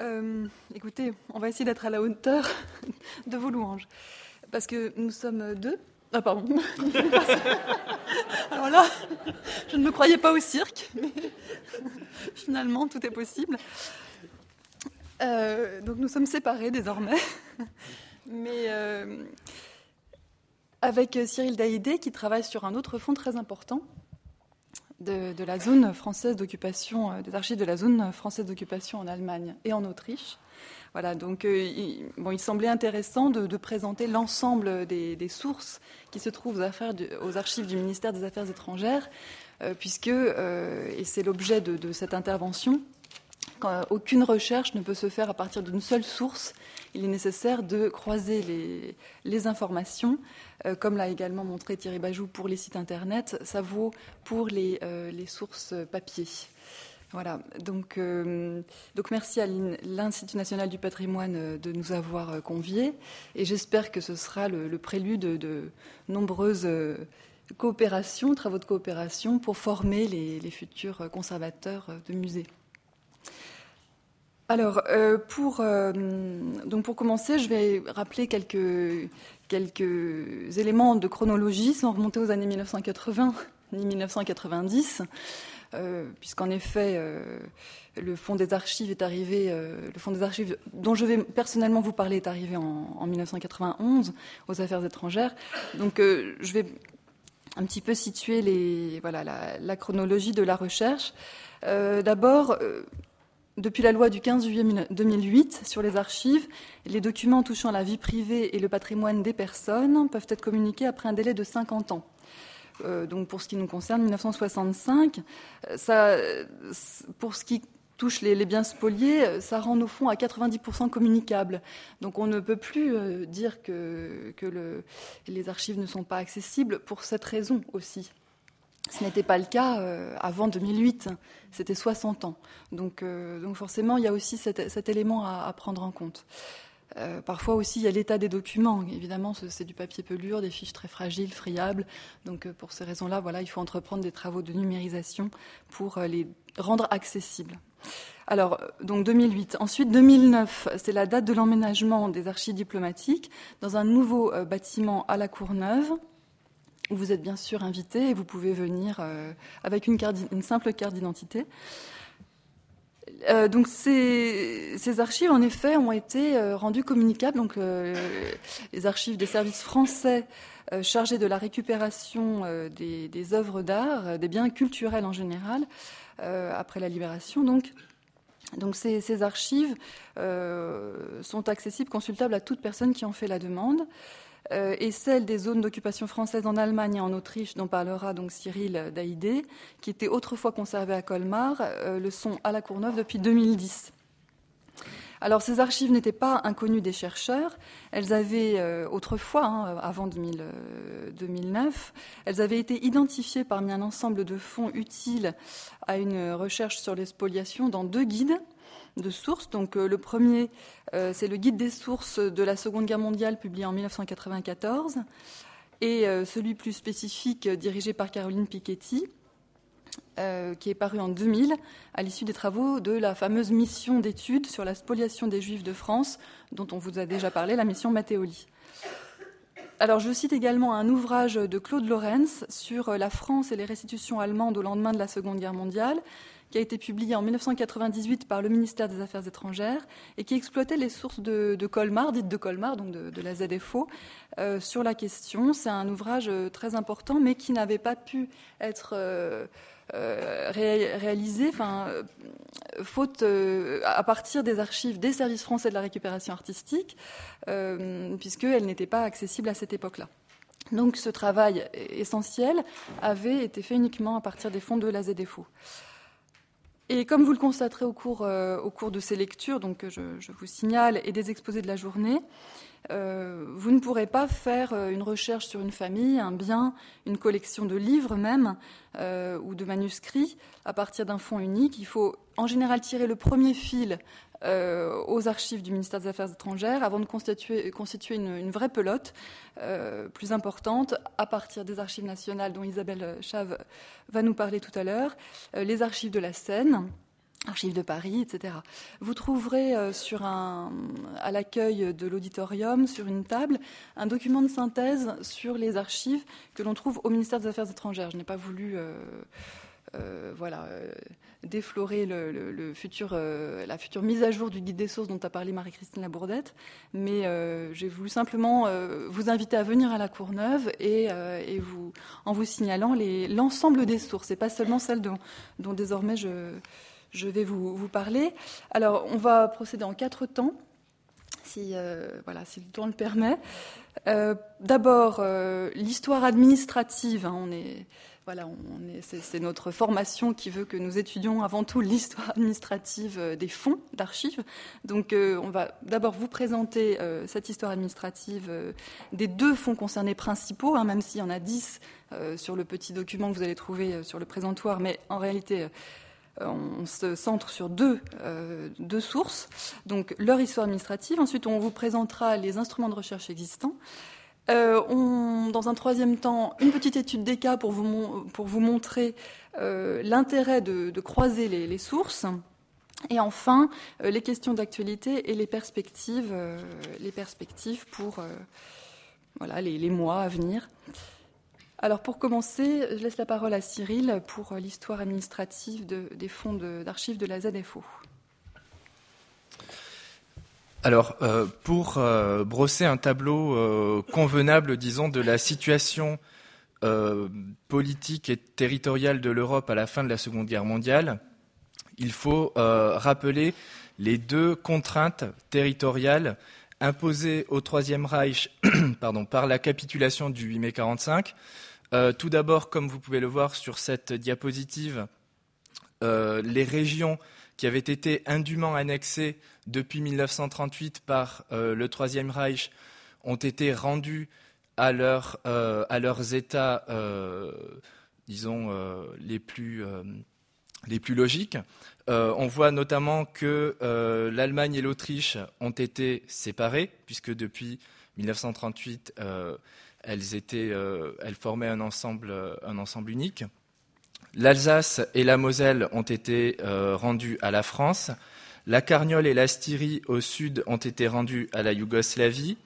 Euh, écoutez, on va essayer d'être à la hauteur de vos louanges. Parce que nous sommes deux. Ah, pardon. Alors là, je ne me croyais pas au cirque, mais finalement, tout est possible. Euh, donc nous sommes séparés désormais. Mais euh, avec Cyril Daïdé, qui travaille sur un autre fonds très important, de, la zone française d'occupation, euh, des archives de la zone française d'occupation en Allemagne et en Autriche. Voilà, donc euh, il, bon, il semblait intéressant de, présenter l'ensemble des, sources qui se trouvent aux, archives du ministère des Affaires étrangères, euh, puisque, et c'est l'objet de, cette intervention, aucune recherche ne peut se faire à partir d'une seule source. Il est nécessaire de croiser les, informations, euh, comme l'a également montré Thierry Bajou pour les sites internet. Ça vaut pour les, euh, sources papier. Voilà, donc, euh, donc merci à l'Institut national du patrimoine de nous avoir conviés et j'espère que ce sera le, prélude de, nombreuses coopérations, travaux de coopération pour former les futurs conservateurs de musées. Alors, euh, pour, euh, donc pour commencer, je vais rappeler quelques, éléments de chronologie sans remonter aux années 1980 ni 1990, euh, puisqu'en effet, le Fonds des archives est arrivé, le Fonds des archives dont je vais personnellement vous parler est arrivé en, 1991 aux affaires étrangères. Donc, je vais un petit peu situer la chronologie de la recherche. D'abord, depuis la loi du 15 juillet 2008 sur les archives, les documents touchant la vie privée et le patrimoine des personnes peuvent être communiqués après un délai de 50 ans. Euh, donc pour ce qui nous concerne, 1965, euh, ça, pour ce qui touche les, biens spoliés, ça rend nos fonds à 90% communicables. Donc on ne peut plus euh, dire que les archives ne sont pas accessibles pour cette raison aussi. Ce n'était pas le cas euh, avant 2008, c'était 60 ans. Donc, euh, donc, forcément, il y a aussi cet, élément à, prendre en compte. Euh, parfois aussi, il y a l'état des documents. Évidemment, c'est du papier pelure, des fiches très fragiles, friables. Donc, pour ces raisons-là, voilà, il faut entreprendre des travaux de numérisation pour les rendre accessibles. Alors, donc 2008. Ensuite, 2009, c'est la date de l'emménagement des archives diplomatiques dans un nouveau bâtiment à la Courneuve vous êtes bien sûr invité et vous pouvez venir euh, avec une, simple carte d'identité. Euh, donc ces, archives, en effet, ont été euh, rendues communicables. Donc les archives des services français chargés de la récupération des, œuvres d'art, des biens culturels en général, après la libération. Donc, ces, ces archives sont accessibles, consultables à toute personne qui en fait la demande. Euh, et celle des zones d'occupation française en Allemagne et en Autriche, dont parlera donc Cyril Daïdé, qui étaient autrefois conservées à Colmar, euh, le sont à la Courneuve depuis 2010. Alors ces archives n'étaient pas inconnues des chercheurs, elles avaient euh, autrefois, hein, avant 2009, elles avaient été identifiées parmi un ensemble de fonds utiles à une recherche sur les spoliations dans deux guides de sources. Donc euh, le premier, euh, c'est le guide des sources de la Seconde Guerre mondiale publié en 1994 et euh, celui plus spécifique dirigé par Caroline Piketty. qui est paru en 2000 à l'issue des travaux de la fameuse mission d'études sur la spoliation des Juifs de France, dont on vous a déjà parlé, la mission Matteoli. Alors, je cite également un ouvrage de Claude Lorenz sur la France et les restitutions allemandes au lendemain de la Seconde Guerre mondiale, qui a été publié en 1998 par le ministère des Affaires étrangères et qui exploitait les sources de, Colmar, dites de Colmar, donc de, la ZFO, euh, sur la question. C'est un ouvrage euh, très important, mais qui n'avait pas pu être euh, réalisé, enfin, faute à partir des archives des services français de la récupération artistique, puisqu'elle n'était pas accessible à cette époque-là. Donc ce travail essentiel avait été fait uniquement à partir des fonds de la ZFO. Et comme vous le constaterez au cours, euh, au cours de ces lectures, donc je, vous signale, et des exposés de la journée, euh, vous ne pourrez pas faire euh, une recherche sur une famille, un bien, une collection de livres même, ou de manuscrits à partir d'un fonds unique. Il faut en général tirer le premier fil euh, aux archives du ministère des Affaires étrangères avant de constituer, une, vraie pelote euh, plus importante à partir des archives nationales dont Isabelle Chave va nous parler tout à l'heure, euh, les archives de la Seine, Archives de Paris, etc. Vous trouverez euh, sur un, à l'accueil de l'auditorium, sur une table, un document de synthèse sur les archives que l'on trouve au ministère des Affaires étrangères. Je n'ai pas voulu euh, euh, voilà, déflorer le, futur, la future mise à jour du guide des sources dont a parlé Marie-Christine Labourdette, mais j'ai voulu simplement vous inviter à venir à la Courneuve et, et vous, en vous signalant l'ensemble des sources, et pas seulement celles dont, dont désormais je je vais vous, parler. Alors, on va procéder en quatre temps, si, euh, voilà, si le temps le permet. Euh, d'abord, euh, l'histoire administrative. Hein, on est, voilà, on est, c'est, notre formation qui veut que nous étudions avant tout l'histoire administrative des fonds d'archives. Donc, on va d'abord vous présenter cette histoire administrative des deux fonds concernés principaux, hein, même s'il y en a dix sur le petit document que vous allez trouver sur le présentoir, mais en réalité on se centre sur euh, deux, sources, donc leur histoire administrative. Ensuite, on vous présentera les instruments de recherche existants. Euh, dans un troisième temps, une petite étude des cas pour vous, montrer l'intérêt de, croiser les, sources. Et enfin, les questions d'actualité et les perspectives, les perspectives pour les mois à venir. Alors pour commencer, je laisse la parole à Cyril pour l'histoire administrative des fonds d'archives de, la ZFO. Alors, euh, pour euh, brosser un tableau euh, convenable, disons, de la situation politique et territoriale de l'Europe à la fin de la Seconde Guerre mondiale, il faut rappeler les deux contraintes territoriales imposées au Troisième Reich pardon, par la capitulation du 8 mai 1945, euh, tout d'abord, comme vous pouvez le voir sur cette diapositive, euh, les régions qui avaient été indûment annexées depuis 1938 par euh, le Troisième Reich ont été rendues à, à leurs États, disons, les, plus, les plus logiques. on voit notamment que l'Allemagne et l'Autriche ont été séparées, puisque depuis 1938, elles, étaient, euh, elles formaient un ensemble, un ensemble unique. L'Alsace et la Moselle ont été euh, rendues à la France. La Carniole et la Styrie au sud ont été rendues à la Yougoslavie.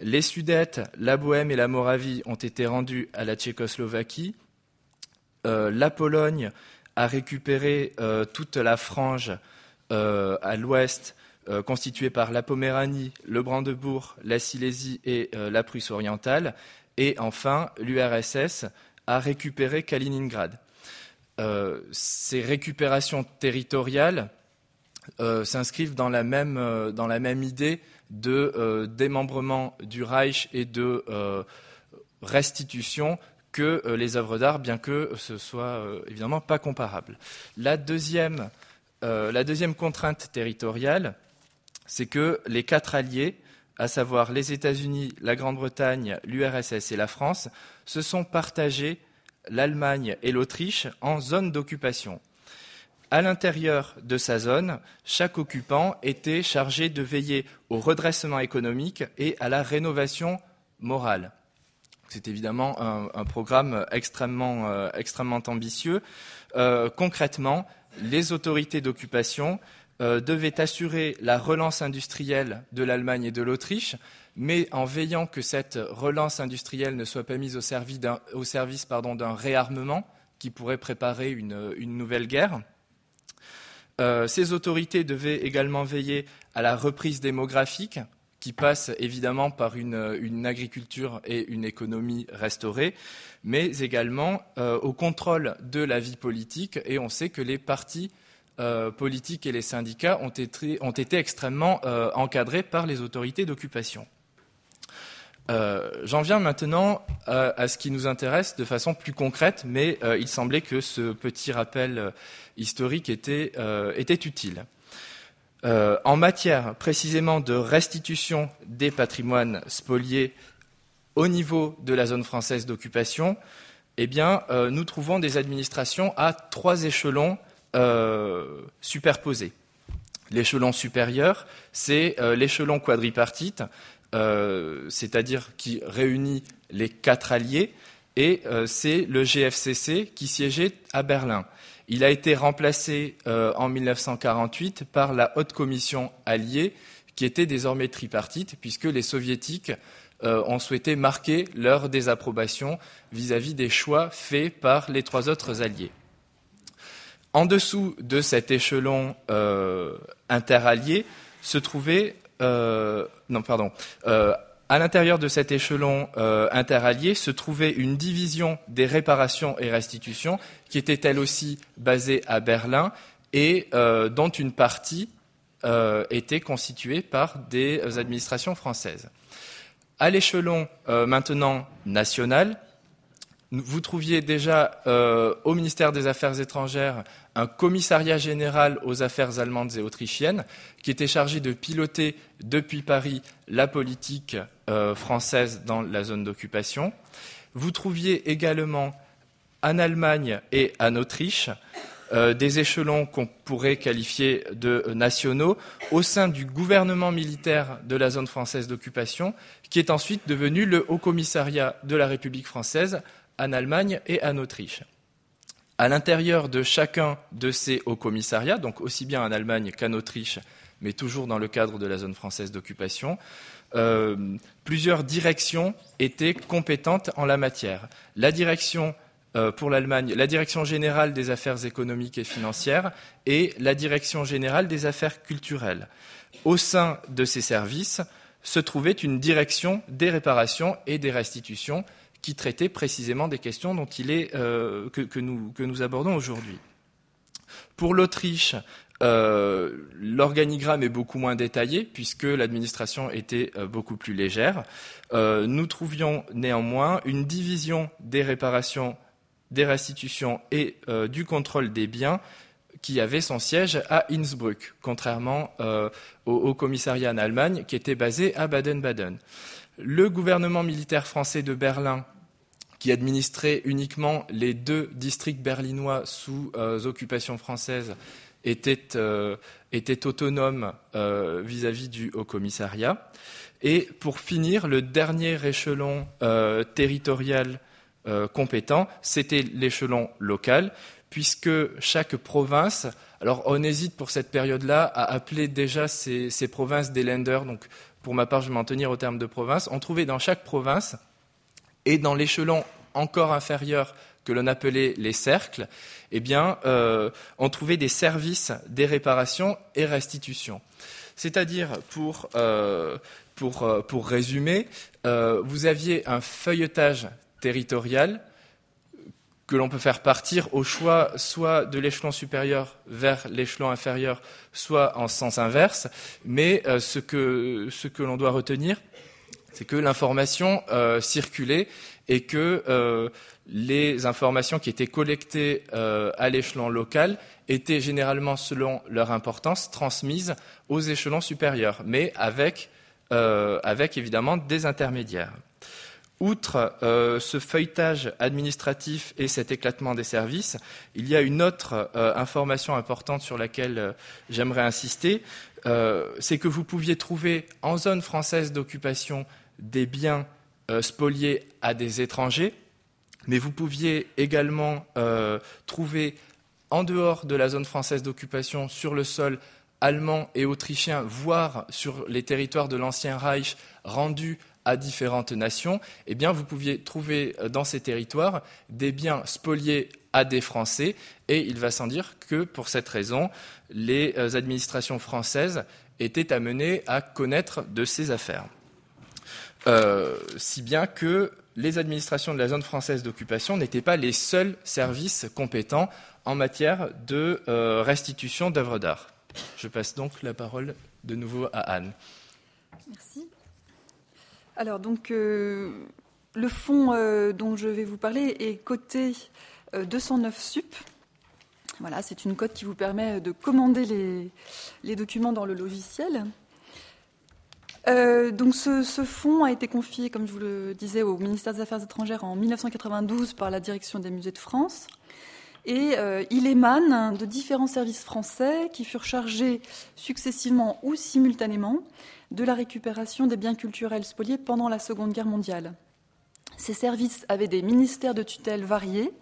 Les Sudètes, la Bohème et la Moravie ont été rendues à la Tchécoslovaquie. Euh, la Pologne a récupéré toute la frange à l'ouest euh, constituée par la Poméranie, le Brandebourg, la Silésie et euh, la Prusse orientale. Et enfin, l'URSS a récupéré Kaliningrad. Euh, ces récupérations territoriales s'inscrivent dans la même idée de démembrement du Reich et de restitution que les œuvres d'art, bien que ce soit évidemment pas comparable. La deuxième, la deuxième contrainte territoriale, c'est que les quatre alliés, à savoir les États-Unis, la Grande-Bretagne, l'URSS et la France, se sont partagés l'Allemagne et l'Autriche en zone d'occupation. À l'intérieur de sa zone, chaque occupant était chargé de veiller au redressement économique et à la rénovation morale. C'est évidemment un, programme extrêmement, euh, ambitieux. Euh, concrètement, les autorités d'occupation euh, devait assurer la relance industrielle de l'Allemagne et de l'Autriche, mais en veillant que cette relance industrielle ne soit pas mise au service d'un, réarmement qui pourrait préparer une, nouvelle guerre. Ces autorités devaient également veiller à la reprise démographique, qui passe évidemment par une, agriculture et une économie restaurée, mais également euh, au contrôle de la vie politique. Et on sait que les partis euh, politiques et les syndicats ont été, extrêmement euh, encadrés par les autorités d'occupation. J'en viens maintenant à, ce qui nous intéresse de façon plus concrète, mais il semblait que ce petit rappel historique était utile. En matière précisément de restitution des patrimoines spoliés au niveau de la zone française d'occupation, eh bien, nous trouvons des administrations à trois échelons euh, superposés. L'échelon supérieur, c'est euh, l'échelon quadripartite, euh, c'est-à-dire qui réunit les quatre alliés, et c'est le GFCC qui siégeait à Berlin. Il a été remplacé en 1948 par la Haute Commission alliée, qui était désormais tripartite, puisque les soviétiques ont souhaité marquer leur désapprobation vis-à-vis des choix faits par les trois autres alliés. En dessous de cet échelon interallié se trouvait non pardon à l'intérieur de cet échelon euh, interallié se trouvait une division des réparations et restitutions qui était elle aussi basée à Berlin et euh, dont une partie euh, était constituée par des administrations françaises. À l'échelon maintenant national, vous trouviez déjà au ministère des Affaires étrangères un commissariat général aux affaires allemandes et autrichiennes qui était chargé de piloter depuis Paris la politique euh, française dans la zone d'occupation. Vous trouviez également en Allemagne et en Autriche euh, des échelons qu'on pourrait qualifier de nationaux au sein du gouvernement militaire de la zone française d'occupation, qui est ensuite devenu le Haut Commissariat de la République française en Allemagne et en Autriche à l'intérieur de chacun de ces hauts commissariats, donc aussi bien en Allemagne qu'en Autriche, mais toujours dans le cadre de la zone française d'occupation, euh, plusieurs directions étaient compétentes en la matière. La direction euh, pour l'Allemagne, la direction générale des affaires économiques et financières et la direction générale des affaires culturelles. Au sein de ces services se trouvait une direction des réparations et des restitutions qui traitait précisément des questions dont il est, euh, que, nous, que, nous, abordons aujourd'hui. Pour l'Autriche, euh, l'organigramme est beaucoup moins détaillé puisque l'administration était euh, beaucoup plus légère. nous trouvions néanmoins une division des réparations, des restitutions et du contrôle des biens qui avait son siège à Innsbruck, contrairement au, au, commissariat en Allemagne qui était basé à Baden-Baden. Le gouvernement militaire français de Berlin qui administrait uniquement les deux districts berlinois sous euh, occupation française, était, euh, autonome euh, vis-à-vis du Haut Commissariat. Et pour finir, le dernier échelon territorial compétent, c'était l'échelon local, puisque chaque province, alors on hésite pour cette période-là à appeler déjà ces, ces provinces des lenders, donc pour ma part je vais m'en tenir au terme de province, on trouvait dans chaque province et dans l'échelon encore inférieur que l'on appelait les cercles, eh bien, euh, on trouvait des services des réparations et restitutions. C'est-à-dire, pour, euh, pour, euh, pour, résumer, vous aviez un feuilletage territorial que l'on peut faire partir au choix soit de l'échelon supérieur vers l'échelon inférieur, soit en sens inverse. Mais ce que, ce que l'on doit retenir, c'est que l'information circulait et que euh, les informations qui étaient collectées euh, à l'échelon local étaient généralement, selon leur importance, transmises aux échelons supérieurs, mais euh, avec évidemment des intermédiaires. Outre ce feuilletage administratif et cet éclatement des services, il y a une autre information importante sur laquelle j'aimerais insister, c'est que vous pouviez trouver en zone française d'occupation des biens euh, spoliés à des étrangers, mais vous pouviez également euh, trouver en dehors de la zone française d'occupation sur le sol allemand et autrichien, voire sur les territoires de l'ancien Reich rendus à différentes nations, eh bien, vous pouviez trouver euh, dans ces territoires des biens spoliés à des Français, et il va sans dire que, pour cette raison, les administrations françaises étaient amenées à connaître de ces affaires. Euh, si bien que les administrations de la zone française d'occupation n'étaient pas les seuls services compétents en matière de euh, restitution d'œuvres d'art. Je passe donc la parole de nouveau à Anne. Merci. Alors, donc, euh, le fonds dont je vais vous parler est coté 209 sup. Voilà, c'est une cote qui vous permet de commander les, documents dans le logiciel. Euh, donc ce, fonds a été confié, comme je vous le disais, au ministère des Affaires étrangères en 1992 par la direction des musées de France. Et euh, il émane de différents services français qui furent chargés successivement ou simultanément de la récupération des biens culturels spoliés pendant la Seconde Guerre mondiale. Ces services avaient des ministères de tutelle variés,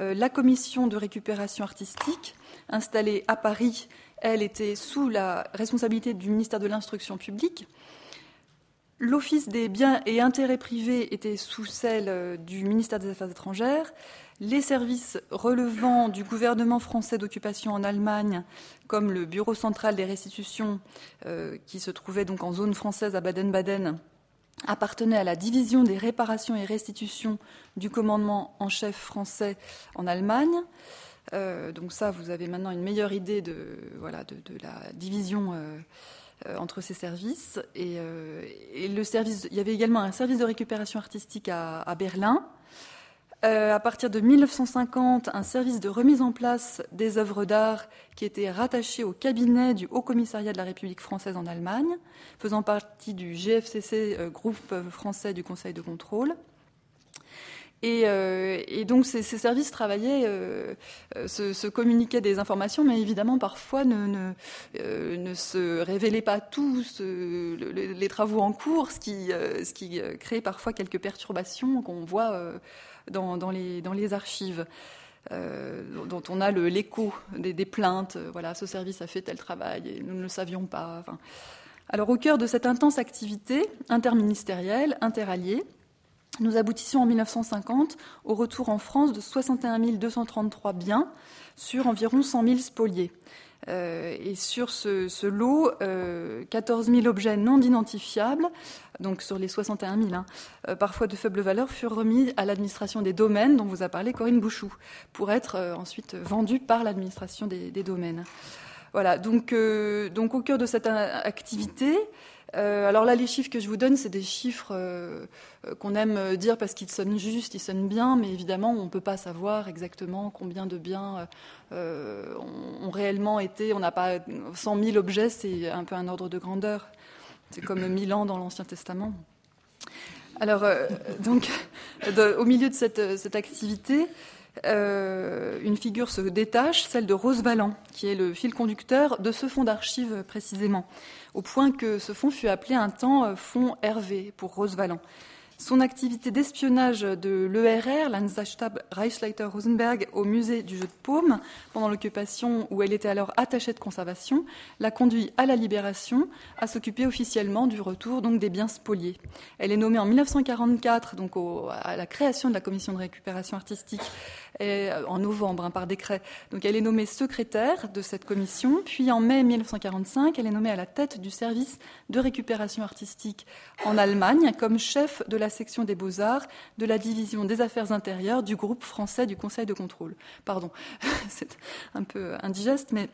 la commission de récupération artistique, installée à Paris, elle était sous la responsabilité du ministère de l'Instruction publique. L'Office des biens et intérêts privés était sous celle du ministère des Affaires étrangères. Les services relevant du gouvernement français d'occupation en Allemagne, comme le Bureau central des restitutions, euh, qui se trouvait donc en zone française à Baden-Baden, appartenaient à la division des réparations et restitutions du commandement en chef français en Allemagne. Euh, donc ça, vous avez maintenant une meilleure idée de, voilà, de, la division euh, entre ces services. Et, il y avait également un service de récupération artistique à Berlin, euh, à partir de 1950, un service de remise en place des œuvres d'art qui était rattaché au cabinet du Haut Commissariat de la République française en Allemagne, faisant partie du GFCC, euh, groupe français du Conseil de contrôle. Et, euh, donc ces, services travaillaient, se, communiquaient des informations, mais évidemment parfois ne, ne, se révélaient pas tous les travaux en cours, ce qui, ce qui crée parfois quelques perturbations qu'on voit dans, les, archives. Euh, dont on a l'écho des, plaintes. Euh, voilà, ce service a fait tel travail et nous ne le savions pas. alors, au cœur de cette intense activité interministérielle, interalliée, nous aboutissions en 1950 au retour en France de 61 233 biens sur environ 100 000 spoliés. Euh, et sur ce, lot, 14 000 objets non identifiables, donc sur les 61 000, hein, euh, parfois de faible valeur, furent remis à l'administration des domaines dont vous a parlé Corinne Bouchou, pour être euh, ensuite vendus par l'administration des, domaines. Voilà, donc, donc au cœur de cette activité, alors là, les chiffres que je vous donne, c'est des chiffres qu'on aime dire parce qu'ils sonnent justes, ils sonnent bien, mais évidemment, on ne peut pas savoir exactement combien de biens euh, ont, réellement été, on n'a pas 100 000 objets, c'est un peu un ordre de grandeur. C'est comme 1000 ans dans l'Ancien Testament. Alors, euh, donc, au milieu de cette, activité, euh, une figure se détache, celle de Rose Valland, qui est le fil conducteur de ce fonds d'archives précisément, au point que ce fonds fut appelé un temps fonds Hervé pour Rose Valland. Son activité d'espionnage de l'ERR, l'Anstaltstab Reichsleiter Rosenberg, au musée du jeu de paume, pendant l'occupation où elle était alors attachée de conservation, l'a conduit à la libération à s'occuper officiellement du retour donc des biens spoliés. Elle est nommée en 1944 donc à la création de la commission de récupération artistique euh, en novembre hein, par décret. Donc elle est nommée secrétaire de cette commission. Puis en mai 1945, elle est nommée à la tête du service de récupération artistique en Allemagne comme chef de la section des beaux-arts de la division des affaires intérieures du groupe français du Conseil de contrôle. Pardon, c'est un peu indigeste, mais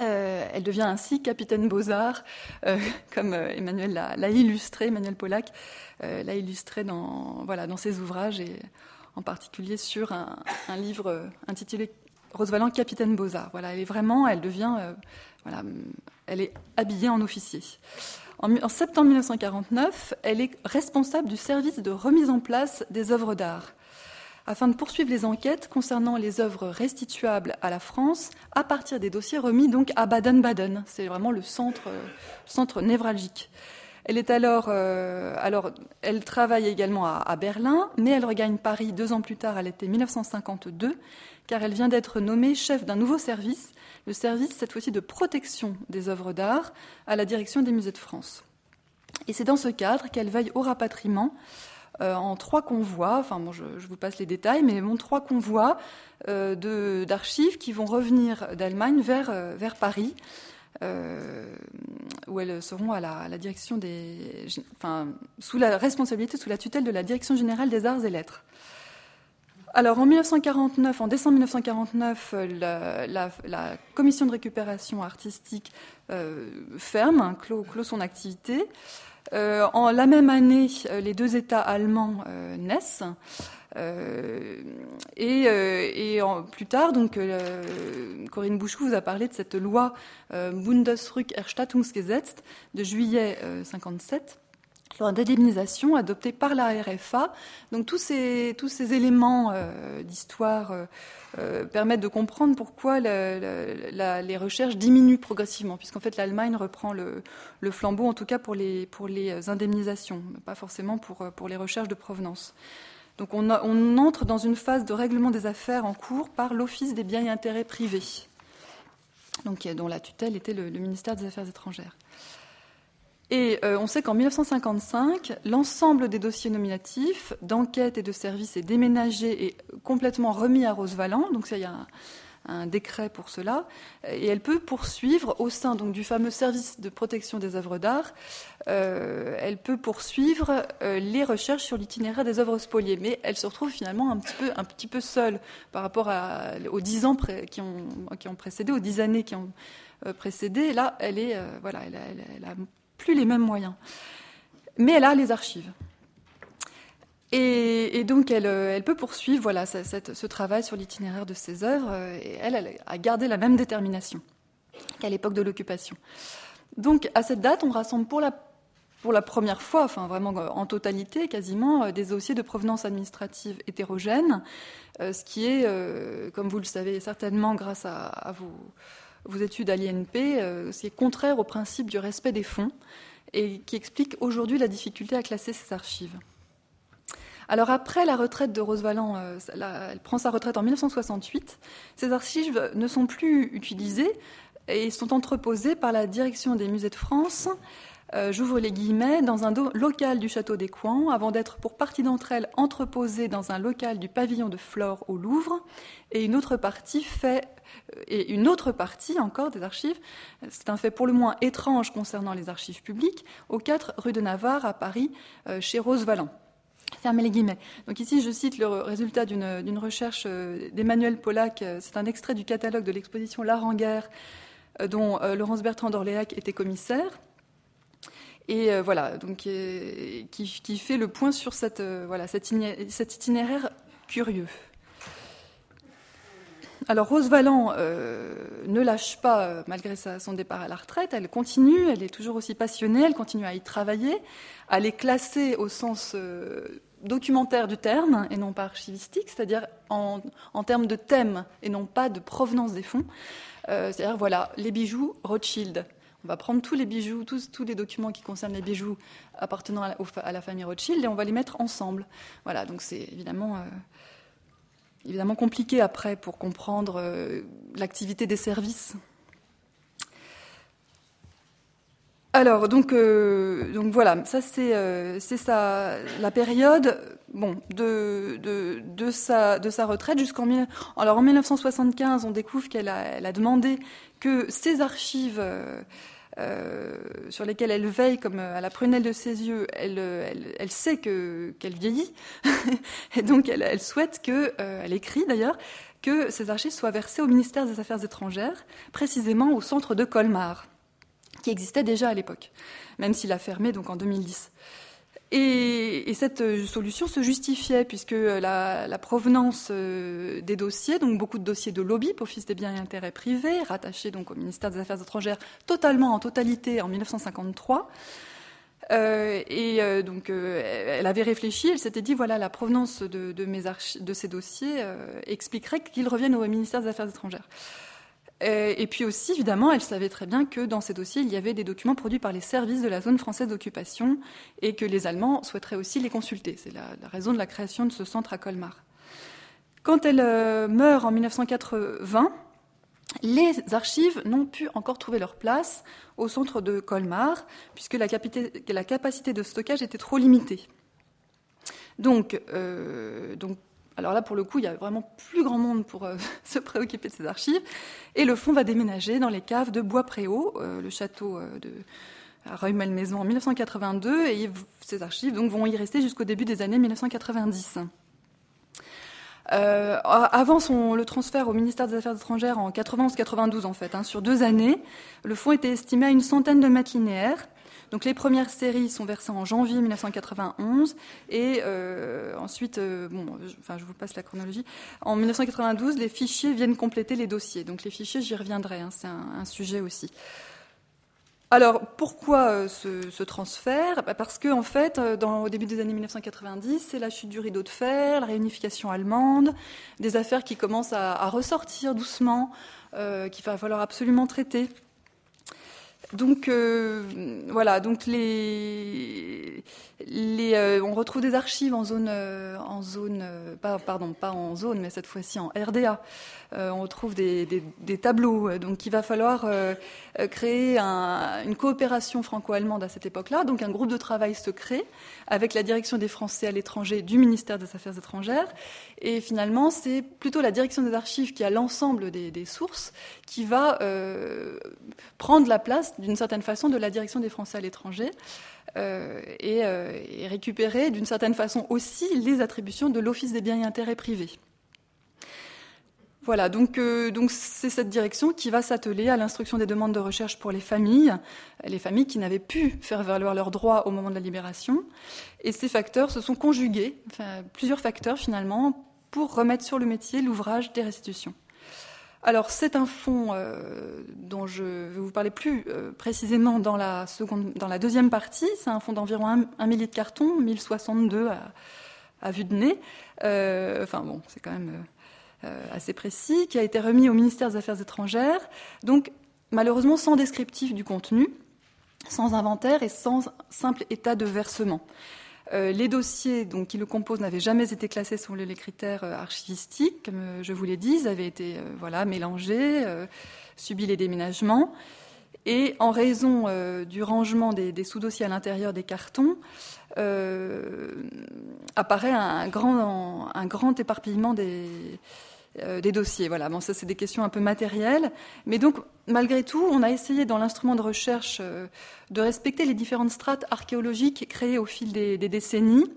euh, elle devient ainsi capitaine Beaux-Arts, euh, comme Emmanuel l'a illustré, Emmanuel Pollack l'a illustré dans, voilà, dans ses ouvrages et en particulier sur un, livre intitulé Rosevalent, capitaine Beaux-Arts. Voilà, elle est vraiment, elle devient, euh, voilà, elle est habillée en officier. En, en, septembre 1949, elle est responsable du service de remise en place des œuvres d'art, afin de poursuivre les enquêtes concernant les œuvres restituables à la France à partir des dossiers remis donc à Baden-Baden. C'est vraiment le centre, euh, centre névralgique. Elle est euh, alors, elle travaille également à, Berlin, mais elle regagne Paris deux ans plus tard, à l'été 1952, car elle vient d'être nommée chef d'un nouveau service, le service cette fois-ci de protection des œuvres d'art à la direction des musées de France. Et c'est dans ce cadre qu'elle veille au rapatriement euh, en trois convois, enfin bon, je, vous passe les détails, mais bon, trois convois euh, d'archives qui vont revenir d'Allemagne vers, Paris où elles seront à la, direction des, enfin, sous la responsabilité, sous la tutelle de la Direction générale des arts et lettres. Alors en 1949, en décembre 1949, la, commission de récupération artistique euh, ferme, hein, clôt, son activité. Euh, en la même année, les deux États allemands naissent. Euh, et, euh, plus tard, donc, euh, Corinne Bouchou vous a parlé de cette loi Bundesrückerstattungsgesetz de juillet 57 loi d'indemnisation adoptée par la RFA. Donc tous ces, éléments d'histoire permettent de comprendre pourquoi les recherches diminuent progressivement, puisqu'en fait l'Allemagne reprend le, flambeau, en tout cas pour les, indemnisations, pas forcément pour les recherches de provenance. Donc on, entre dans une phase de règlement des affaires en cours par l'Office des biens et intérêts privés, dont la tutelle était le, ministère des Affaires étrangères. Et euh, on sait qu'en 1955, l'ensemble des dossiers nominatifs d'enquête et de service est déménagé et complètement remis à Rose Valland. Donc y a un, décret pour cela. Et elle peut poursuivre au sein donc, du fameux service de protection des œuvres d'art. Euh, elle peut poursuivre euh, les recherches sur l'itinéraire des œuvres spoliées, mais elle se retrouve finalement un petit peu, un petit peu seule par rapport aux dix ans qui ont, précédé, aux dix années qui ont euh, précédé. Là, elle est, voilà, plus les mêmes moyens. Mais elle a les archives. Et, donc, elle, elle, peut poursuivre voilà, ce travail sur l'itinéraire de ses œuvres. Et elle, elle, a gardé la même détermination qu'à l'époque de l'occupation. Donc, à cette date, on rassemble pour la, première fois, enfin vraiment en totalité, quasiment, des dossiers de provenance administrative hétérogène, ce qui est, comme vous le savez certainement grâce à, vos vos études à l'INP, euh, c'est contraire au principe du respect des fonds et qui explique aujourd'hui la difficulté à classer ces archives. Alors après la retraite de Rose Valland, euh, elle prend sa retraite en 1968, ces archives ne sont plus utilisées et sont entreposées par la direction des musées de France. Euh, j'ouvre les guillemets, dans un local du château des Coins, avant d'être pour partie d'entre elles entreposées dans un local du pavillon de Flore au Louvre, et une autre partie fait euh, et une autre partie encore des archives, c'est un fait pour le moins étrange concernant les archives publiques, au 4 rue de Navarre à Paris, chez Rose Valland. Fermez les guillemets. Donc ici, je cite le résultat d'une recherche d'Emmanuel Pollack. C'est un extrait du catalogue de l'exposition L'art en guerre, dont Laurence Bertrand d'Orléac était commissaire. Et euh, voilà, donc euh, qui, qui, fait le point sur cette, euh, cet, itinéraire curieux. Alors Rose Valland euh, ne lâche pas, malgré sa, son départ à la retraite, elle continue, elle est toujours aussi passionnée, elle continue à y travailler, à les classer au sens euh, documentaire du terme et non pas archivistique, c'est-à-dire en, termes de thème et non pas de provenance des fonds. Euh, c'est-à-dire, voilà, les bijoux Rothschild, on va prendre tous les bijoux, tous, les documents qui concernent les bijoux appartenant à la, famille Rothschild et on va les mettre ensemble. Voilà, donc c'est évidemment, euh, évidemment compliqué après pour comprendre euh, l'activité des services. Alors, donc, euh, donc voilà, ça c'est euh, ça, la période bon, de, de, de, sa, de sa retraite jusqu'en alors en 1975, on découvre qu'elle a, demandé que ses archives euh, sur lesquelles elle veille comme à la prunelle de ses yeux, elle, elle sait que qu'elle vieillit et donc elle, souhaite que, euh, elle écrit d'ailleurs que ces archives soient versées au ministère des Affaires étrangères, précisément au centre de Colmar qui existait déjà à l'époque, même s'il a fermé donc en 2010. Et, et, cette solution se justifiait puisque la, la provenance euh, des dossiers, donc beaucoup de dossiers de lobby, Office des biens et intérêts privés, rattachés donc au ministère des Affaires étrangères, totalement en totalité en 1953. Euh, et euh, donc, euh, elle avait réfléchi, elle s'était dit voilà, la provenance de, de, mes de ces dossiers euh, expliquerait qu'ils reviennent au ministère des Affaires étrangères. Euh, et puis aussi, évidemment, elle savait très bien que dans ces dossiers, il y avait des documents produits par les services de la zone française d'occupation et que les Allemands souhaiteraient aussi les consulter. C'est la, raison de la création de ce centre à Colmar. Quand elle euh, meurt en 1980, les archives n'ont pu encore trouver leur place au centre de Colmar, puisque la, la capacité de stockage était trop limitée. Donc, euh, donc alors là, pour le coup, il y a vraiment plus grand monde pour euh, se préoccuper de ces archives. Et le fonds va déménager dans les caves de Bois-Préau, euh, le château euh, de Rueil-Malmaison en 1982. Et ces archives vont y rester jusqu'au début des années 1990. Euh, avant le transfert au ministère des Affaires étrangères en 91-92, en fait, hein, sur deux années, le fonds était estimé à une centaine de mètres linéaires. Donc les premières séries sont versées en janvier 1991 et euh, ensuite, euh, je, enfin je vous passe la chronologie. En 1992, les fichiers viennent compléter les dossiers. Donc les fichiers, j'y reviendrai, hein, c'est un, sujet aussi. Alors pourquoi euh, ce, transfert? Bah Parce que en fait, au début des années 1990, c'est la chute du rideau de fer, la réunification allemande, des affaires qui commencent à, ressortir doucement, qu'il va falloir absolument traiter. Donc euh, voilà, donc les, on retrouve des archives en zone, en zone, pardon, pas en zone, mais cette fois-ci en RDA. on retrouve des, tableaux. Donc, il va falloir créer un, une coopération franco-allemande à cette époque-là. Donc, un groupe de travail se crée avec la direction des Français à l'étranger du ministère des Affaires étrangères. Et finalement, c'est plutôt la direction des archives qui a l'ensemble des, sources qui va prendre la place, d'une certaine façon, de la direction des Français à l'étranger. Euh, euh, et, récupérer d'une certaine façon aussi les attributions de l'Office des biens et intérêts privés. Voilà, donc euh, donc c'est cette direction qui va s'atteler à l'instruction des demandes de recherche pour les familles, les familles qui n'avaient pu faire valoir leurs droits au moment de la libération. Et ces facteurs se sont conjugués, plusieurs facteurs finalement, pour remettre sur le métier l'ouvrage des restitutions. Alors c'est un fonds euh, dont je vais vous parler plus euh, précisément dans la, deuxième partie. C'est un fonds d'environ un, millier de cartons, 1062 à, à vue de nez. Euh, enfin bon, c'est quand même assez précis, qui a été remis au ministère des Affaires étrangères. Donc malheureusement sans descriptif du contenu, sans inventaire et sans simple état de versement. Euh, les dossiers qui le composent n'avaient jamais été classés selon les critères euh, archivistiques, comme euh, je vous l'ai dit, ils avaient été voilà, mélangés, subi les déménagements. Et en raison du rangement des, sous-dossiers à l'intérieur des cartons, apparaît un grand, un grand éparpillement des, euh, des dossiers. Voilà, bon, ça c'est des questions un peu matérielles. Mais donc, malgré tout, on a essayé dans l'instrument de recherche euh, de respecter les différentes strates archéologiques créées au fil des, décennies.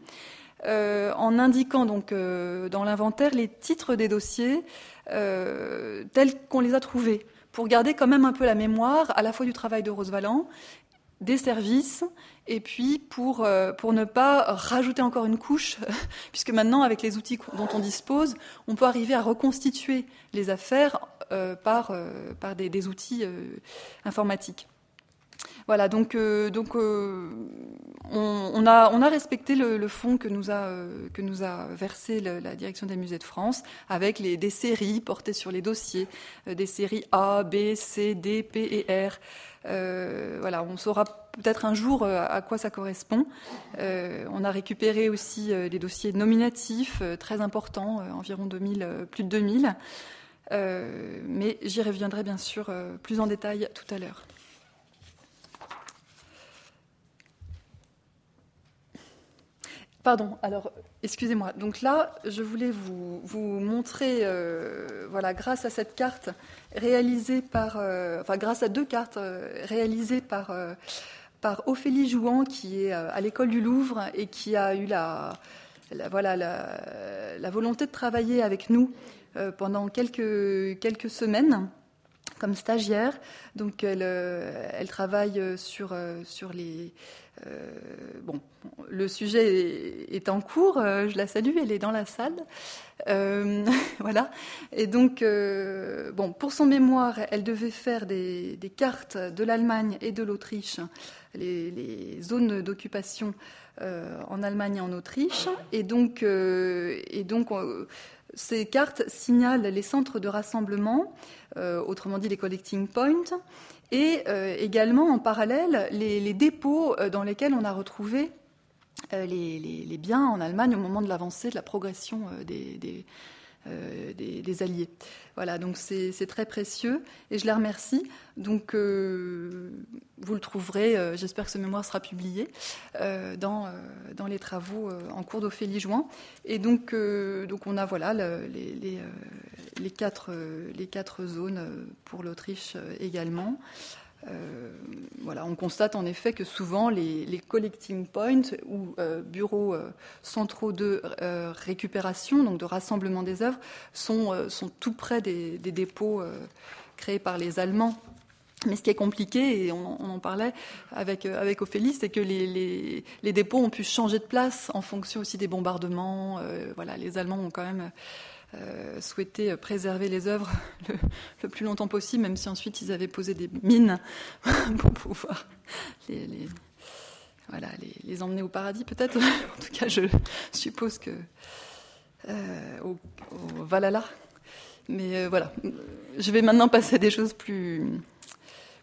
Euh, en indiquant donc dans l'inventaire les titres des dossiers tels qu'on les a trouvés, pour garder quand même un peu la mémoire à la fois du travail de Rose Valland des services, et puis pour, euh, pour ne pas rajouter encore une couche, puisque maintenant, avec les outils dont on dispose, on peut arriver à reconstituer les affaires euh, par, euh, par des, outils informatiques. Voilà, donc, donc on, a, on a respecté le, fonds que nous a, que nous a versé la direction des musées de France avec des séries portées sur les dossiers, des séries A, B, C, D, P et R. Euh, voilà, on saura peut-être un jour euh, à quoi ça correspond. Euh, on a récupéré aussi des dossiers nominatifs très importants, environ 2000, plus de 2000. mais j'y reviendrai bien sûr plus en détail tout à l'heure. Pardon, alors excusez-moi. Donc là, je voulais vous, montrer, euh, voilà, grâce à cette carte réalisée par, euh, enfin grâce à deux cartes euh, réalisées par, par Ophélie Jouan, qui est à l'école du Louvre et qui a eu la, voilà, la, volonté de travailler avec nous pendant quelques, quelques semaines stagiaire. Donc elle, elle travaille sur, sur les euh, bon, le sujet est, en cours, euh, je la salue, elle est dans la salle. Euh, voilà. Et donc, bon, pour son mémoire, elle devait faire des, cartes de l'Allemagne et de l'Autriche, les, zones d'occupation en Allemagne et en Autriche. Et donc, et donc ces cartes signalent les centres de rassemblement, autrement dit les collecting points, et euh, également en parallèle les, dépôts euh, dans lesquels on a retrouvé euh, les, biens en Allemagne au moment de l'avancée, de la progression des, Alliés. Voilà, donc c'est très précieux et je les remercie. Donc vous le trouverez, j'espère que ce mémoire sera publié dans, dans les travaux en cours d'Ophélie Join. Et donc, donc on a voilà les, les quatre, euh, les quatre zones euh, pour l'Autriche euh, voilà, on constate en effet que souvent les, collecting points ou bureaux centraux de récupération, donc de rassemblement des œuvres, sont, sont tout près des, dépôts créés par les Allemands mais ce qui est compliqué, et on, en parlait avec, avec Ophélie, c'est que les, les, dépôts ont pu changer de place en fonction aussi des bombardements. voilà, les Allemands ont quand même euh, souhaité préserver les œuvres le, plus longtemps possible, même si ensuite ils avaient posé des mines pour pouvoir les, voilà, les, emmener au paradis, peut-être. en tout cas, je suppose que euh, au, Valhalla. Mais euh, voilà, je vais maintenant passer à des choses plus,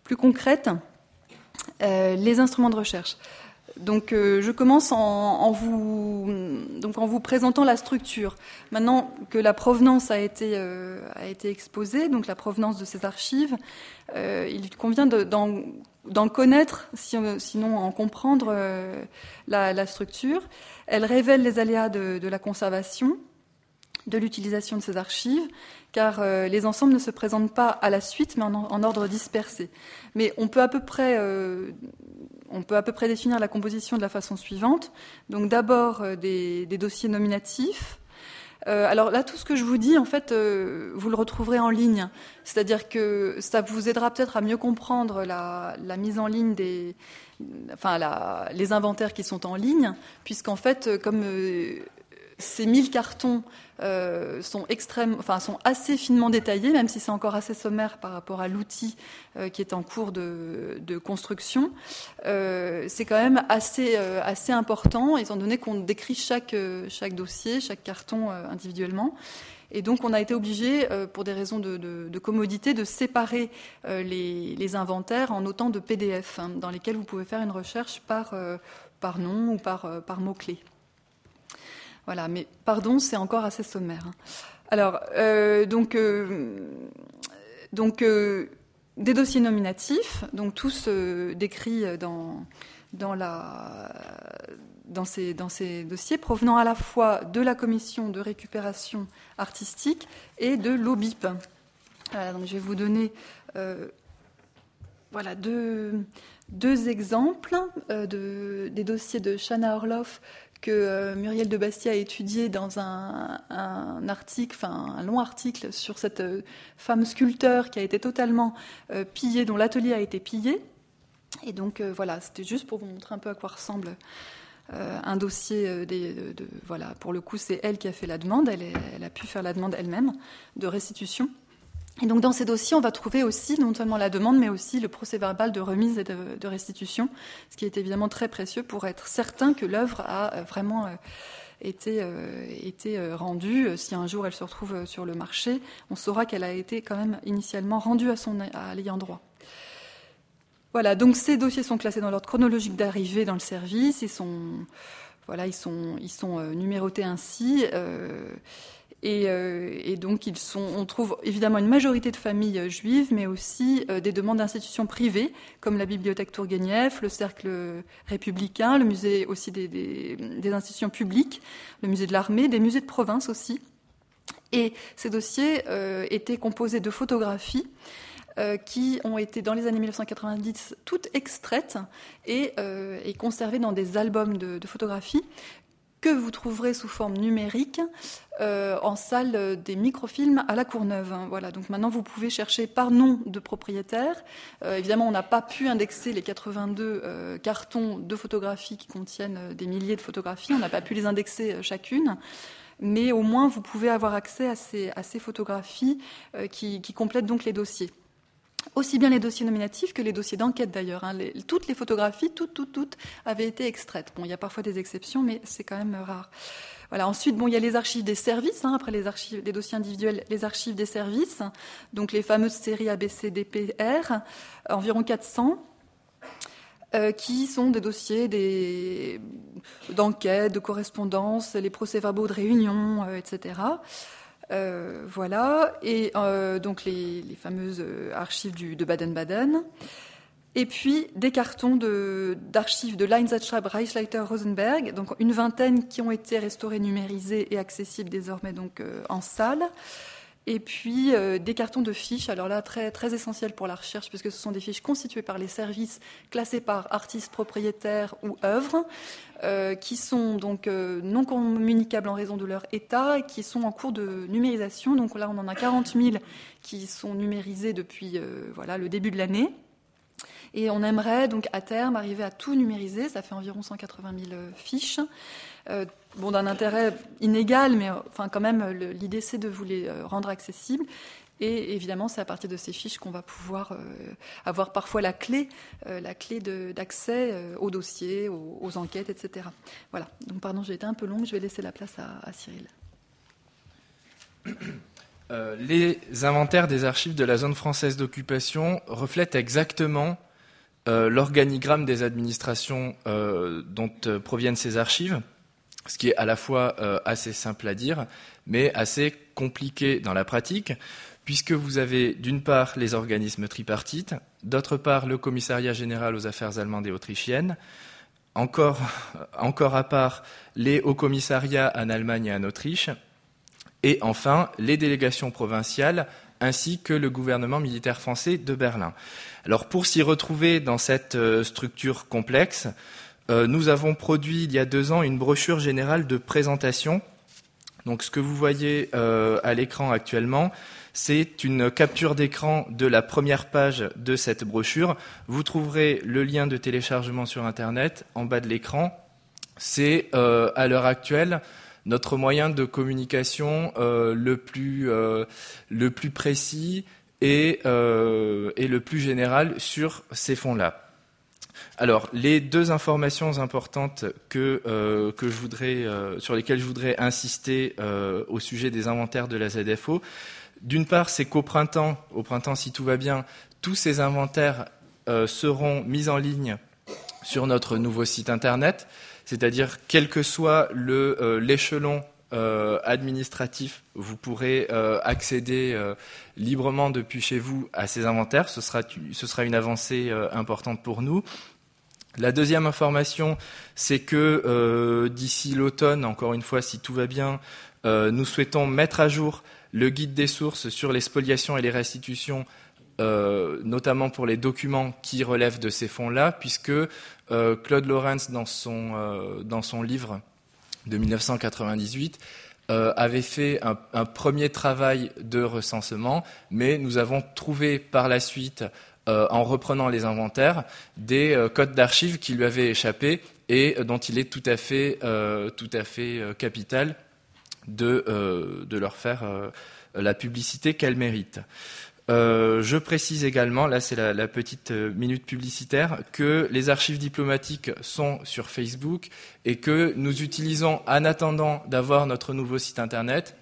plus concrètes. les instruments de recherche. Donc, euh, je commence en, vous, présentant la structure. Maintenant que la provenance a été, euh, exposée, donc la provenance de ces archives, euh, il convient d'en connaître, sinon en comprendre la, structure. Elle révèle les aléas de, la conservation, de l'utilisation de ces archives, car les ensembles ne se présentent pas à la suite, mais en ordre dispersé. Mais on peut à peu près on peut à peu près définir la composition de la façon suivante. Donc d'abord euh, des, dossiers nominatifs. Euh, alors là, tout ce que je vous dis, en fait, euh, vous le retrouverez en ligne. C'est-à-dire que ça vous aidera peut-être à mieux comprendre la, mise en ligne des, enfin, les inventaires qui sont en ligne, puisqu'en fait, comme ces 1000 cartons euh, sont, extrêmes, enfin, assez finement détaillés, même si c'est encore assez sommaire par rapport à l'outil euh, qui est en cours de, construction. Euh, c'est quand même assez, assez important, étant donné qu'on décrit chaque, dossier, chaque carton individuellement. Et donc, on a été obligé, pour des raisons de, commodité, de séparer les, inventaires en autant de PDF, hein, dans lesquels vous pouvez faire une recherche par, nom ou par, par mots-clés. Voilà, mais pardon, c'est encore assez sommaire. Hein. Alors, euh, donc, euh, donc euh, des dossiers nominatifs, donc tous décrits dans, dans, la, dans, ces, dans ces dossiers, provenant à la fois de la commission de récupération artistique et de l'OBIP. Voilà, donc je vais vous donner voilà, deux, deux exemples de, des dossiers de Shana Orloff que euh, Muriel de Bastia a étudié dans un, article, enfin un long article sur cette euh, femme sculpteur qui a été totalement euh, pillée, dont l'atelier a été pillé. Et donc voilà, c'était juste pour vous montrer un peu à quoi ressemble un dossier. de, voilà, pour le coup, c'est elle qui a fait la demande. elle a pu faire la demande elle-même de restitution. Et donc dans ces dossiers, on va trouver aussi non seulement la demande, mais aussi le procès verbal de remise et de, restitution, ce qui est évidemment très précieux pour être certain que l'œuvre a euh, vraiment euh, été, euh, été rendue. Si un jour elle se retrouve sur le marché, on saura qu'elle a été quand même initialement rendue à, son, à l'ayant droit. Voilà, donc ces dossiers sont classés dans l'ordre chronologique d'arrivée dans le service. Ils sont, voilà, ils sont, ils sont numérotés ainsi. Et, donc, on trouve évidemment une majorité de familles euh, juives, mais aussi euh, des demandes d'institutions privées, comme la bibliothèque Tourguenieff, le Cercle républicain, le musée aussi des, institutions publiques, le musée de l'armée, des musées de province aussi. Et ces dossiers étaient composés de photographies qui ont été dans les années 1990 toutes extraites et, conservées dans des albums de photographies que vous trouverez sous forme numérique euh, en salle des microfilms à la Courneuve. Voilà, donc maintenant vous pouvez chercher par nom de propriétaire. Euh, évidemment, on n'a pas pu indexer les 82 euh, cartons de photographies qui contiennent des milliers de photographies. On n'a pas pu les indexer chacune. Mais au moins, vous pouvez avoir accès à ces, à ces photographies qui, qui complètent donc les dossiers aussi bien les dossiers nominatifs que les dossiers d'enquête d'ailleurs. Hein. toutes les photographies, toutes, toutes, toutes, avaient été extraites. Bon, il y a parfois des exceptions, mais c'est quand même rare. Voilà. Ensuite, bon, il y a les archives des services. Hein, après les archives, des dossiers individuels, les archives des services. Donc les fameuses séries ABCDPR, environ 400. Euh, qui sont des dossiers d'enquête, de correspondance, les procès-verbaux de réunion, euh, etc. Euh, voilà, et euh, donc les, fameuses euh, archives de Baden-Baden. Et puis des cartons d'archives de, de Reichsleiter Rosenberg, donc une vingtaine qui ont été restaurés, numérisés et accessibles désormais donc en salle. Et puis des cartons de fiches, alors là très, très essentiel pour la recherche puisque ce sont des fiches constituées par les services classés par artistes propriétaires ou œuvres, euh, qui sont donc euh, non communicables en raison de leur état et qui sont en cours de numérisation. Donc là on en a 40 000 qui sont numérisés depuis voilà, le début de l'année. Et on aimerait donc à terme arriver à tout numériser, ça fait environ 180 000 fiches. Euh, bon, d'un intérêt inégal, mais enfin quand même, l'idée c'est de vous les euh, rendre accessibles. Et évidemment, c'est à partir de ces fiches qu'on va pouvoir euh, avoir parfois la clé, la clé d'accès aux dossiers, aux, enquêtes, etc. Voilà. Donc, pardon, j'ai été un peu longue. Je vais laisser la place à, Cyril. les inventaires des archives de la zone française d'occupation reflètent exactement l'organigramme des administrations dont proviennent ces archives, ce qui est à la fois assez simple à dire, mais assez compliqué dans la pratique, puisque vous avez d'une part les organismes tripartites, d'autre part le commissariat général aux affaires allemandes et autrichiennes, encore, encore à part les hauts commissariats en Allemagne et en Autriche, et enfin les délégations provinciales ainsi que le gouvernement militaire français de Berlin. Alors pour s'y retrouver dans cette euh, structure complexe, euh, nous avons produit il y a deux ans une brochure générale de présentation. Donc ce que vous voyez euh, à l'écran actuellement, c'est une capture d'écran de la première page de cette brochure. Vous trouverez le lien de téléchargement sur Internet en bas de l'écran. C'est euh, à l'heure actuelle notre moyen de communication euh, le, plus, euh, le plus précis et, le plus général sur ces fonds-là. Alors, les deux informations importantes que, que je voudrais, sur lesquelles je voudrais insister au sujet des inventaires de la ZFO, d'une part, c'est qu'au printemps, au printemps si tout va bien, tous ces inventaires euh, seront mis en ligne sur notre nouveau site internet, c'est-à-dire quel que soit euh, l'échelon euh, administratif, vous pourrez accéder librement depuis chez vous à ces inventaires. Ce sera, ce sera une avancée importante pour nous. La deuxième information, c'est que d'ici l'automne, encore une fois, si tout va bien, nous souhaitons mettre à jour le guide des sources sur les spoliations et les restitutions, euh, notamment pour les documents qui relèvent de ces fonds-là, puisque euh, Claude Lorenz, dans son, euh, dans son livre de 1998, avait fait un, premier travail de recensement, mais nous avons trouvé par la suite, en reprenant les inventaires, des codes d'archives qui lui avaient échappé et dont il est tout à fait capital de, euh, de leur faire euh, la publicité qu'elles méritent. Euh, je précise également, là c'est la, petite minute publicitaire, que les archives diplomatiques sont sur Facebook et que nous utilisons, en attendant d'avoir notre nouveau site internet,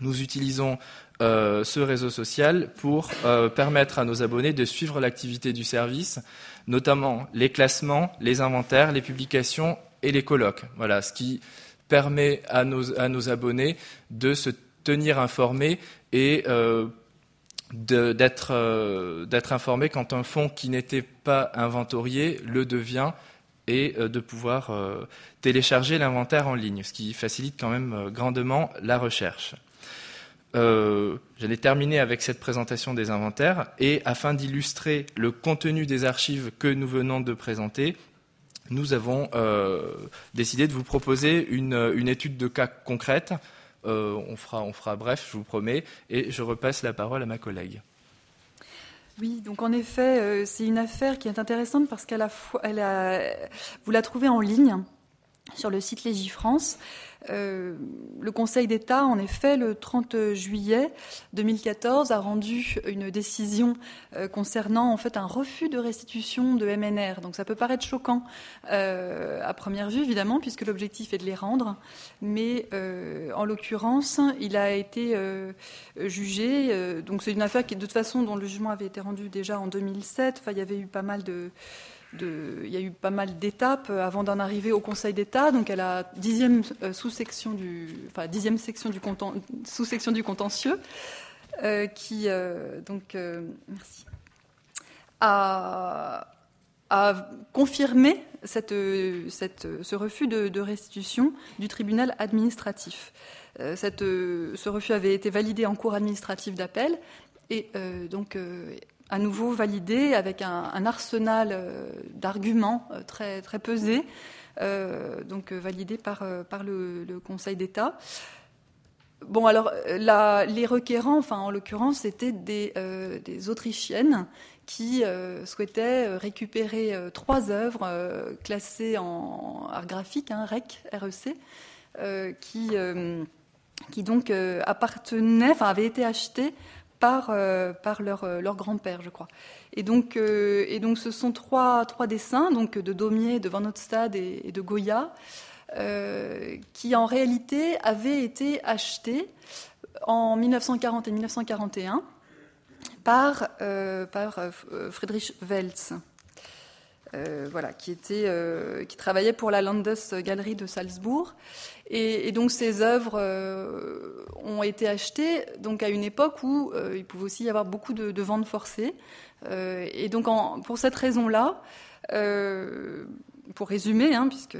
nous utilisons ce réseau social pour permettre à nos abonnés de suivre l'activité du service, notamment les classements, les inventaires, les publications et les colloques. Voilà, ce qui permet à nos, abonnés de se tenir informés et euh, d'être euh, informés quand un fonds qui n'était pas inventorié le devient et euh, de pouvoir euh, télécharger l'inventaire en ligne, ce qui facilite quand même grandement la recherche. J'allais terminer avec cette présentation des inventaires et afin d'illustrer le contenu des archives que nous venons de présenter, nous avons euh, décidé de vous proposer une, étude de cas concrète. Euh, on, fera, on fera bref, je vous promets, et je repasse la parole à ma collègue. Oui, donc en effet, euh, c'est une affaire qui est intéressante parce qu'elle a, elle a, vous la trouvez en ligne sur le site Légifrance. Euh, le Conseil d'État, en effet, le 30 juillet 2014, a rendu une décision euh, concernant en fait un refus de restitution de MNR. Donc ça peut paraître choquant euh, à première vue, évidemment, puisque l'objectif est de les rendre, mais en l'occurrence, il a été jugé. donc c'est une affaire qui, de toute façon, dont le jugement avait été rendu déjà en 2007. Enfin, il y avait eu pas mal de il y a eu pas mal d'étapes avant d'en arriver au Conseil d'État, donc à la dixième euh, sous-section du, enfin, dixième section du sous-section du contentieux, euh, qui euh, donc merci, a, confirmé cette, cette, ce refus de, restitution du tribunal administratif. Ce refus avait été validé en cours administratif d'appel et donc à nouveau validé avec un, arsenal euh, d'arguments euh, très, très pesés, euh, donc validé par, par le, Conseil d'État. Bon, alors, les requérants, enfin, en l'occurrence, c'était des, des, Autrichiennes qui souhaitaient récupérer trois œuvres classées en art graphique, hein, REC, REC, qui, qui donc appartenaient, enfin, avaient été achetées par, euh, euh, leur grand-père, je crois. Et donc, euh, ce sont trois, dessins, donc de Daumier, de Van Nootstad et, de Goya, qui en réalité avaient été achetés en 1940 et 1941 par, par Friedrich Welz. Voilà, qui, était, qui travaillait pour la Landesgalerie de Salzbourg. Et, donc ces œuvres ont été achetées donc à une époque où il pouvait aussi y avoir beaucoup de, ventes forcées. et donc pour cette raison-là, pour résumer, hein, puisque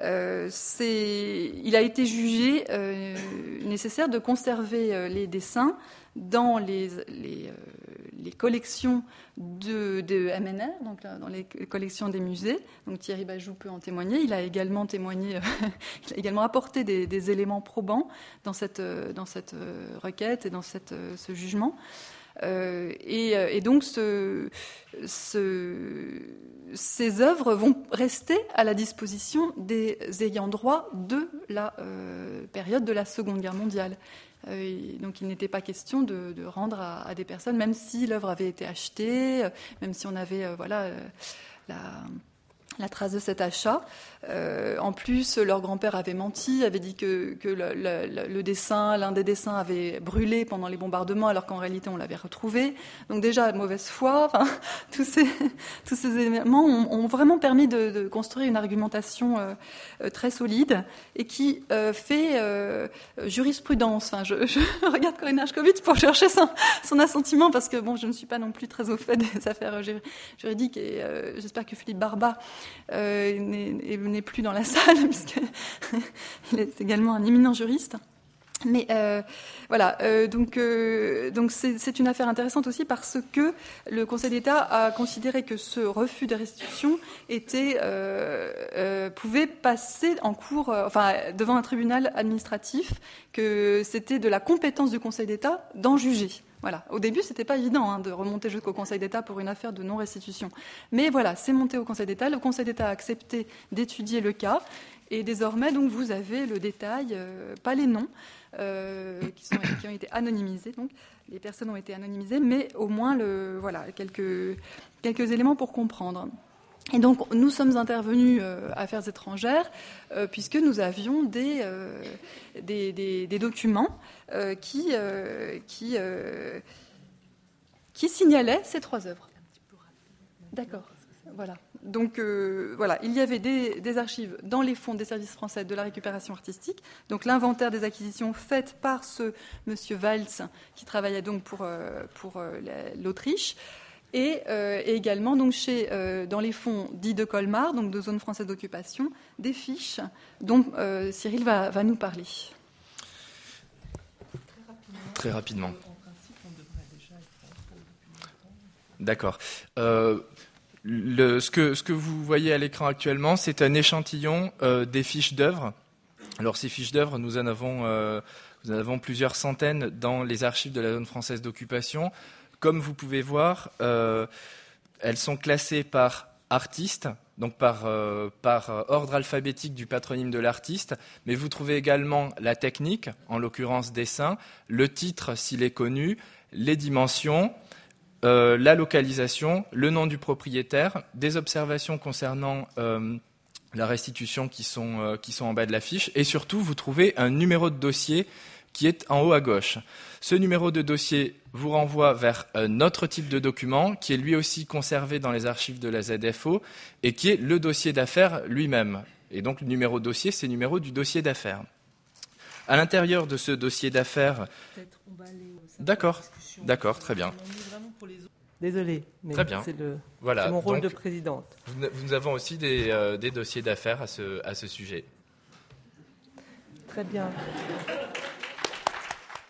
euh, il a été jugé euh, nécessaire de conserver euh, les dessins dans les, les, collections de, de, MNR, donc dans les collections des musées. Donc Thierry Bajou peut en témoigner. Il a également témoigné, il a également apporté des, éléments probants dans cette, dans cette requête et dans cette, ce jugement. Et, et, donc ce, ce ces œuvres vont rester à la disposition des ayants droit de la euh, période de la Seconde Guerre mondiale. Euh, donc il n'était pas question de, rendre à, des personnes, même si l'œuvre avait été achetée, euh, même si on avait voilà la la trace de cet achat. Euh, en plus, leur grand-père avait menti, avait dit que, le, dessin, l'un des dessins avait brûlé pendant les bombardements, alors qu'en réalité on l'avait retrouvé. Donc déjà, mauvaise foi. Enfin, tous, ces, tous ces éléments ont, vraiment permis de, construire une argumentation euh, euh, très solide et qui fait jurisprudence. Enfin, je, regarde Corinne Ashkovitz pour chercher son, son, assentiment, parce que bon, je ne suis pas non plus très au fait des affaires juridiques et j'espère que Philippe Barba euh, n'est plus dans la salle, puisqu'il est également un éminent juriste. Mais euh, voilà, euh, donc donc c'est une affaire intéressante aussi parce que le Conseil d'État a considéré que ce refus de restitution pouvait passer en cours, enfin devant un tribunal administratif, que c'était de la compétence du Conseil d'État d'en juger. Voilà. Au début, c'était pas évident hein, de remonter jusqu'au Conseil d'État pour une affaire de non-restitution. Mais voilà, c'est monté au Conseil d'État. Le Conseil d'État a accepté d'étudier le cas. Et désormais, donc, vous avez le détail, euh, pas les noms, euh, qui, ont été anonymisés. Donc, les personnes ont été anonymisées, mais au moins, voilà, quelques éléments pour comprendre. Et donc, nous sommes intervenus euh, Affaires étrangères euh, puisque nous avions des, euh, des, documents qui, qui, qui signalaient ces trois œuvres. D'accord. Voilà. Donc voilà, il y avait des, archives dans les fonds des services français de la récupération artistique. Donc l'inventaire des acquisitions faites par ce monsieur Valls qui travaillait donc pour, pour l'Autriche. Euh, et, également donc chez, euh, dans les fonds dits de Colmar, donc de zone française d'occupation, des fiches dont euh, Cyril va, va, nous parler. Très rapidement. D'accord. ce, que, ce que vous voyez à l'écran actuellement, c'est un échantillon des fiches d'œuvre. Alors ces fiches d'œuvre, nous en avons, nous en avons plusieurs centaines dans les archives de la zone française d'occupation. Comme vous pouvez voir, euh, elles sont classées par artiste, donc par, euh, par, ordre alphabétique du patronyme de l'artiste, mais vous trouvez également la technique, en l'occurrence dessin, le titre s'il est connu, les dimensions, euh, la localisation, le nom du propriétaire, des observations concernant la restitution qui sont, qui sont en bas de la fiche, et surtout vous trouvez un numéro de dossier qui est en haut à gauche. Ce numéro de dossier vous renvoie vers un autre type de document qui est lui aussi conservé dans les archives de la ZFO et qui est le dossier d'affaires lui-même. Et donc le numéro de dossier, c'est le numéro du dossier d'affaires. À l'intérieur de ce dossier d'affaires. D'accord, d'accord, très bien. Désolé, mais c'est mon rôle de présidente. Nous avons aussi des, euh, des dossiers d'affaires à ce, à ce sujet. Très bien.